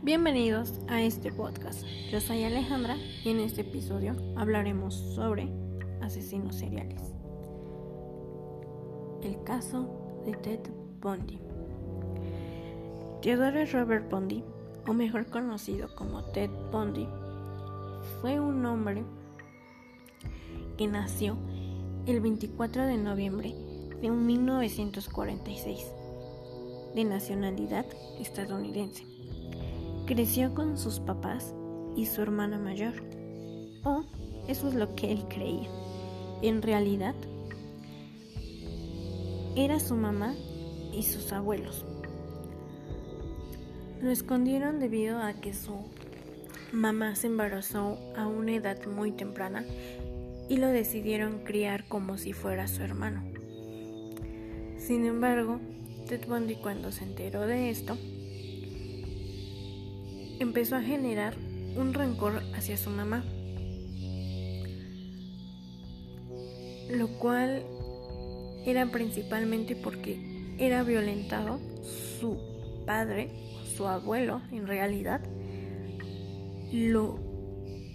Bienvenidos a este podcast. Yo soy Alejandra y en este episodio hablaremos sobre asesinos seriales. El caso de Ted Bundy. Theodore Robert Bundy, o mejor conocido como Ted Bundy, fue un hombre que nació el 24 de noviembre de 1946, de nacionalidad estadounidense. Creció con sus papás y su hermana mayor, o eso es lo que él creía. En realidad, era su mamá y sus abuelos. Lo escondieron debido a que su mamá se embarazó a una edad muy temprana y lo decidieron criar como si fuera su hermano. Sin embargo, Ted Bundy cuando se enteró de esto, empezó a generar un rencor hacia su mamá, lo cual era principalmente porque era violentado su padre, su abuelo en realidad, lo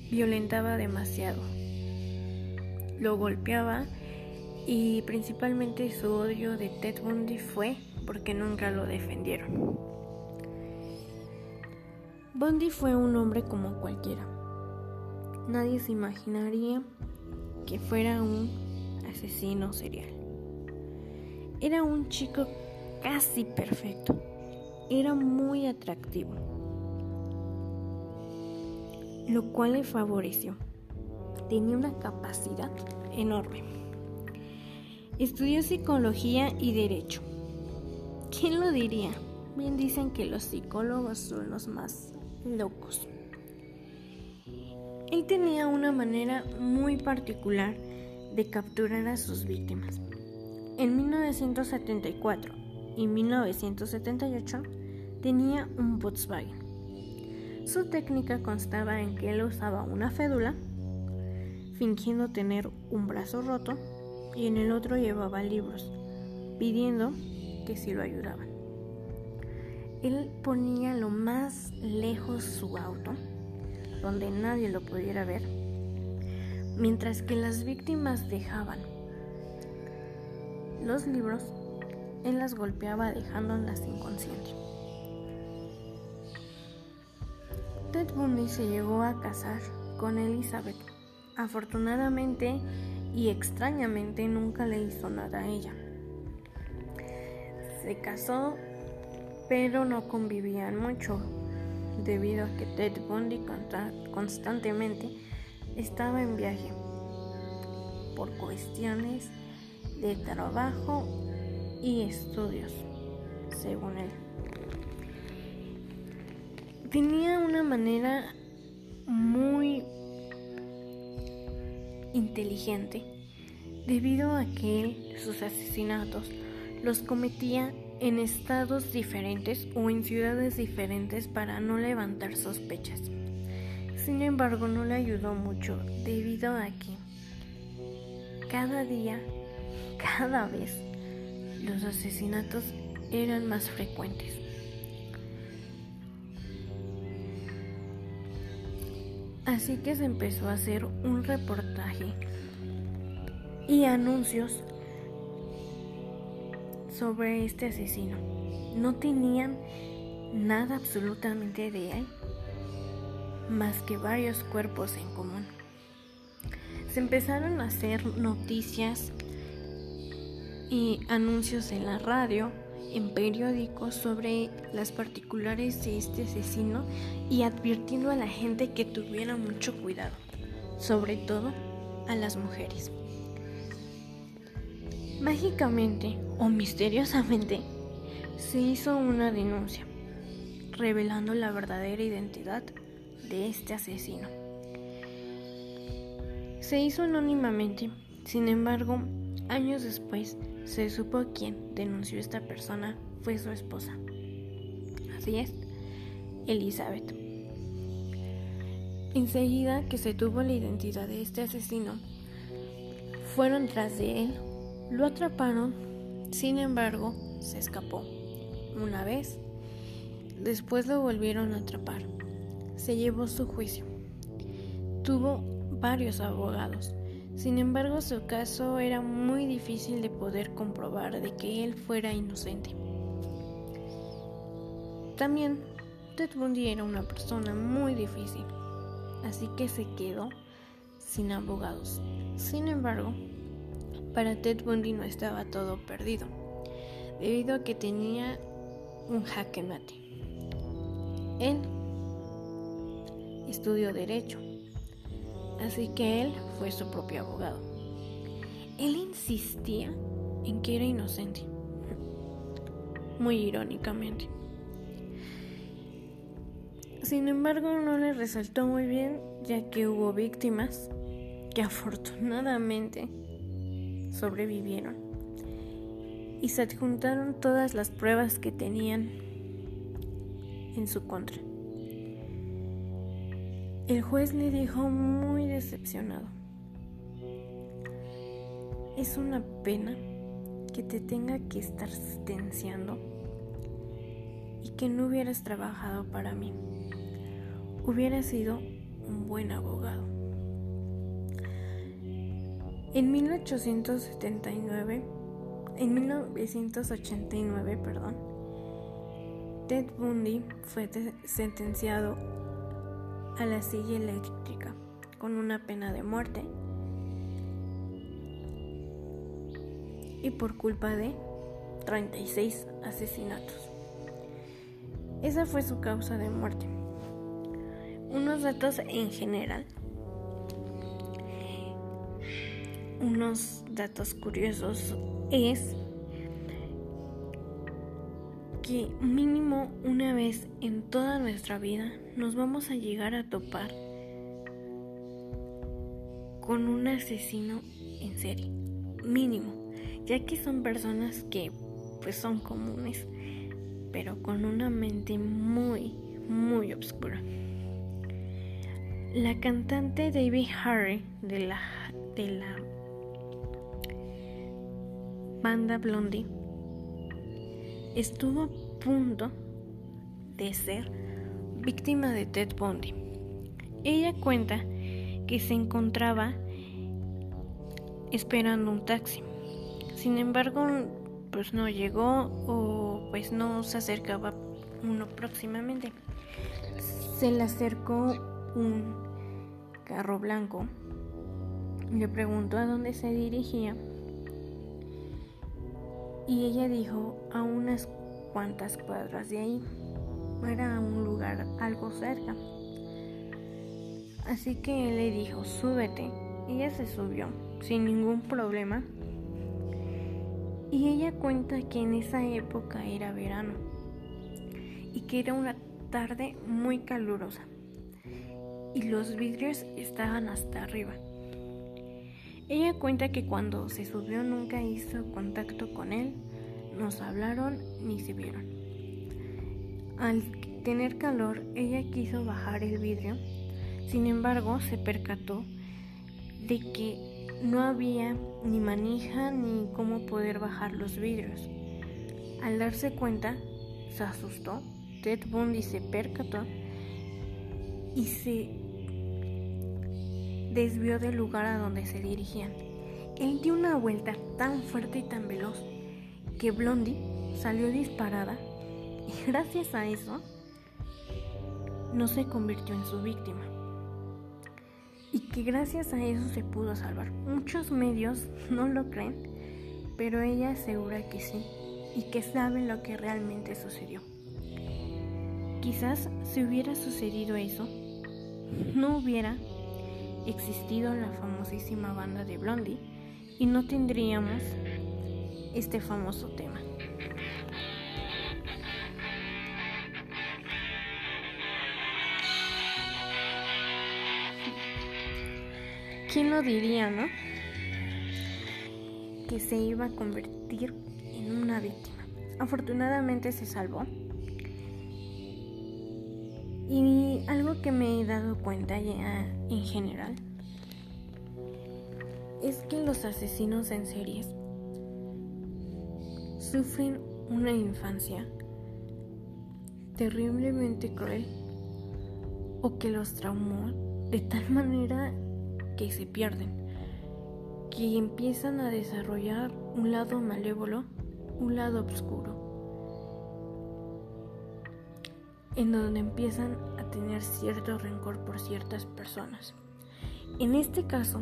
violentaba demasiado, lo golpeaba y principalmente su odio de Ted Bundy fue porque nunca lo defendieron. Bundy fue un hombre como cualquiera. Nadie se imaginaría que fuera un asesino serial. Era un chico casi perfecto. Era muy atractivo, lo cual le favoreció. Tenía una capacidad enorme. Estudió psicología y derecho. ¿Quién lo diría? Bien dicen que los psicólogos son los más locos. Él tenía una manera muy particular de capturar a sus víctimas. En 1974 y 1978 tenía un Volkswagen. Su técnica constaba en que él usaba una fédula, fingiendo tener un brazo roto, y en el otro llevaba libros, pidiendo que si lo ayudaban. Él ponía lo más lejos su auto, donde nadie lo pudiera ver, mientras que las víctimas dejaban los libros, él las golpeaba dejándolas inconscientes. Ted Bundy se llegó a casar con Elizabeth. Afortunadamente y extrañamente nunca le hizo nada a ella. Se casó, pero no convivían mucho, debido a que Ted Bundy constantemente estaba en viaje por cuestiones de trabajo y estudios, según él. Tenía una manera muy inteligente debido a que sus asesinatos los cometía en estados diferentes o en ciudades diferentes para no levantar sospechas. Sin embargo, no le ayudó mucho debido a que cada día, cada vez, los asesinatos eran más frecuentes. Así que se empezó a hacer un reportaje y anuncios sobre este asesino. No tenían nada absolutamente de él, más que varios cuerpos en común. Se empezaron a hacer noticias y anuncios en la radio, en periódicos sobre las particulares de este asesino y advirtiendo a la gente que tuviera mucho cuidado, sobre todo a las mujeres. Mágicamente o misteriosamente se hizo una denuncia revelando la verdadera identidad de este asesino. Se hizo anónimamente, sin embargo, años después se supo quién denunció a esta persona fue su esposa. Así es, Elizabeth. Enseguida que se tuvo la identidad de este asesino, fueron tras de él lo atraparon, sin embargo, se escapó. Una vez Después lo volvieron a atrapar. Se llevó su juicio. Tuvo varios abogados. Sin embargo, su caso era muy difícil de poder comprobar de que él fuera inocente. También Ted Bundy era una persona muy difícil, así que se quedó sin abogados. Sin embargo, para Ted Bundy no estaba todo perdido, debido a que tenía un jaque mate. Él estudió derecho, así que él fue su propio abogado. Él insistía en que era inocente, muy irónicamente. Sin embargo, no le resaltó muy bien, ya que hubo víctimas que afortunadamente sobrevivieron y se adjuntaron todas las pruebas que tenían en su contra. El juez le dijo muy decepcionado. Es una pena que te tenga que estar sentenciando y que no hubieras trabajado para mí. Hubieras sido un buen abogado. En 1879, en 1989, perdón, Ted Bundy fue sentenciado a la silla eléctrica con una pena de muerte y por culpa de 36 asesinatos. Esa fue su causa de muerte. Unos datos en general. Unos datos curiosos es que mínimo una vez en toda nuestra vida nos vamos a llegar a topar con un asesino en serie, mínimo, ya que son personas que pues son comunes, pero con una mente muy, muy oscura. La cantante David Harry de la, de la banda Blondie estuvo a punto de ser víctima de Ted Bundy. Ella cuenta que se encontraba esperando un taxi. Sin embargo, pues no llegó o pues no se acercaba uno próximamente. Se le acercó un carro blanco. Le preguntó a dónde se dirigía y ella dijo a unas cuantas cuadras de ahí. Era un lugar algo cerca. Así que él le dijo, súbete. Ella se subió sin ningún problema. Y ella cuenta que en esa época era verano y que era una tarde muy calurosa y los vidrios estaban hasta arriba. Ella cuenta que cuando se subió nunca hizo contacto con él, nos hablaron ni se vieron. Al tener calor, ella quiso bajar el vidrio, sin embargo se percató de que no había ni manija ni cómo poder bajar los vidrios. Al darse cuenta, se asustó, Ted Bundy se percató y se desvió del lugar a donde se dirigían. Él dio una vuelta tan fuerte y tan veloz que Blondie salió disparada y gracias a eso no se convirtió en su víctima. Y que gracias a eso se pudo salvar. Muchos medios no lo creen, pero ella asegura que sí y que sabe lo que realmente sucedió. Quizás si hubiera sucedido eso, no hubiera existido la famosísima banda de Blondie y no tendríamos este famoso tema. ¿Quién lo diría, no? Que se iba a convertir en una víctima. Afortunadamente se salvó. Y algo que me he dado cuenta ya en general es que los asesinos en series sufren una infancia terriblemente cruel o que los traumó de tal manera que se pierden, que empiezan a desarrollar un lado malévolo, un lado oscuro, en donde empiezan a tener cierto rencor por ciertas personas. En este caso,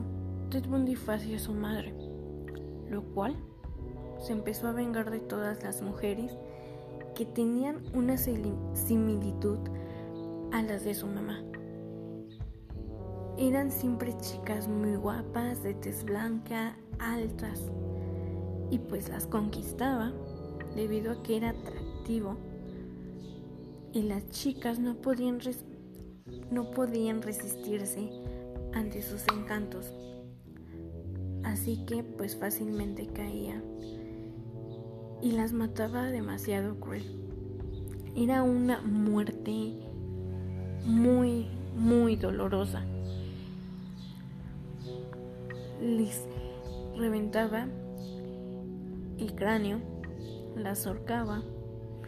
Ted Bundy fue hacia su madre, lo cual se empezó a vengar de todas las mujeres que tenían una similitud a las de su mamá. Eran siempre chicas muy guapas, de tez blanca, altas, y pues las conquistaba debido a que era atractivo y las chicas no podían, no podían resistirse ante sus encantos. Así que pues fácilmente caía y las mataba demasiado cruel. Era una muerte muy, muy dolorosa. Les reventaba el cráneo, las ahorcaba,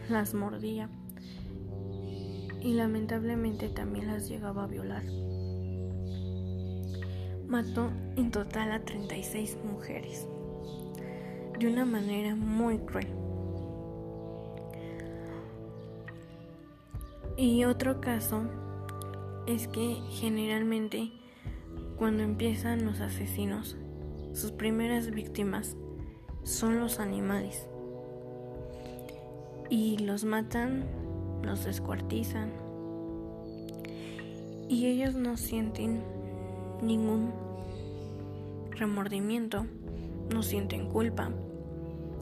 las mordía y lamentablemente también las llegaba a violar. Mató en total a 36 mujeres de una manera muy cruel. Y otro caso es que generalmente cuando empiezan los asesinos, sus primeras víctimas son los animales. Y los matan, los descuartizan. Y ellos no sienten ningún remordimiento no sienten culpa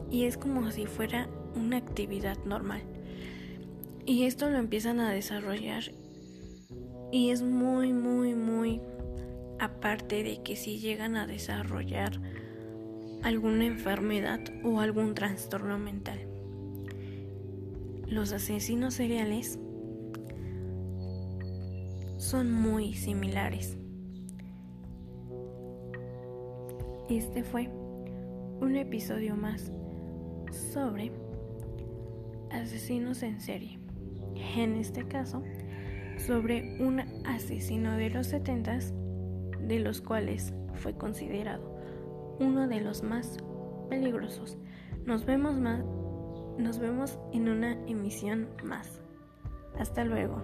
y es como si fuera una actividad normal. Y esto lo empiezan a desarrollar y es muy, muy, muy aparte de que si llegan a desarrollar alguna enfermedad o algún trastorno mental. Los asesinos seriales son muy similares. Este fue un episodio más sobre asesinos en serie. En este caso, sobre un asesino de los 70 de los cuales fue considerado uno de los más peligrosos. Nos vemos más nos vemos en una emisión más. Hasta luego.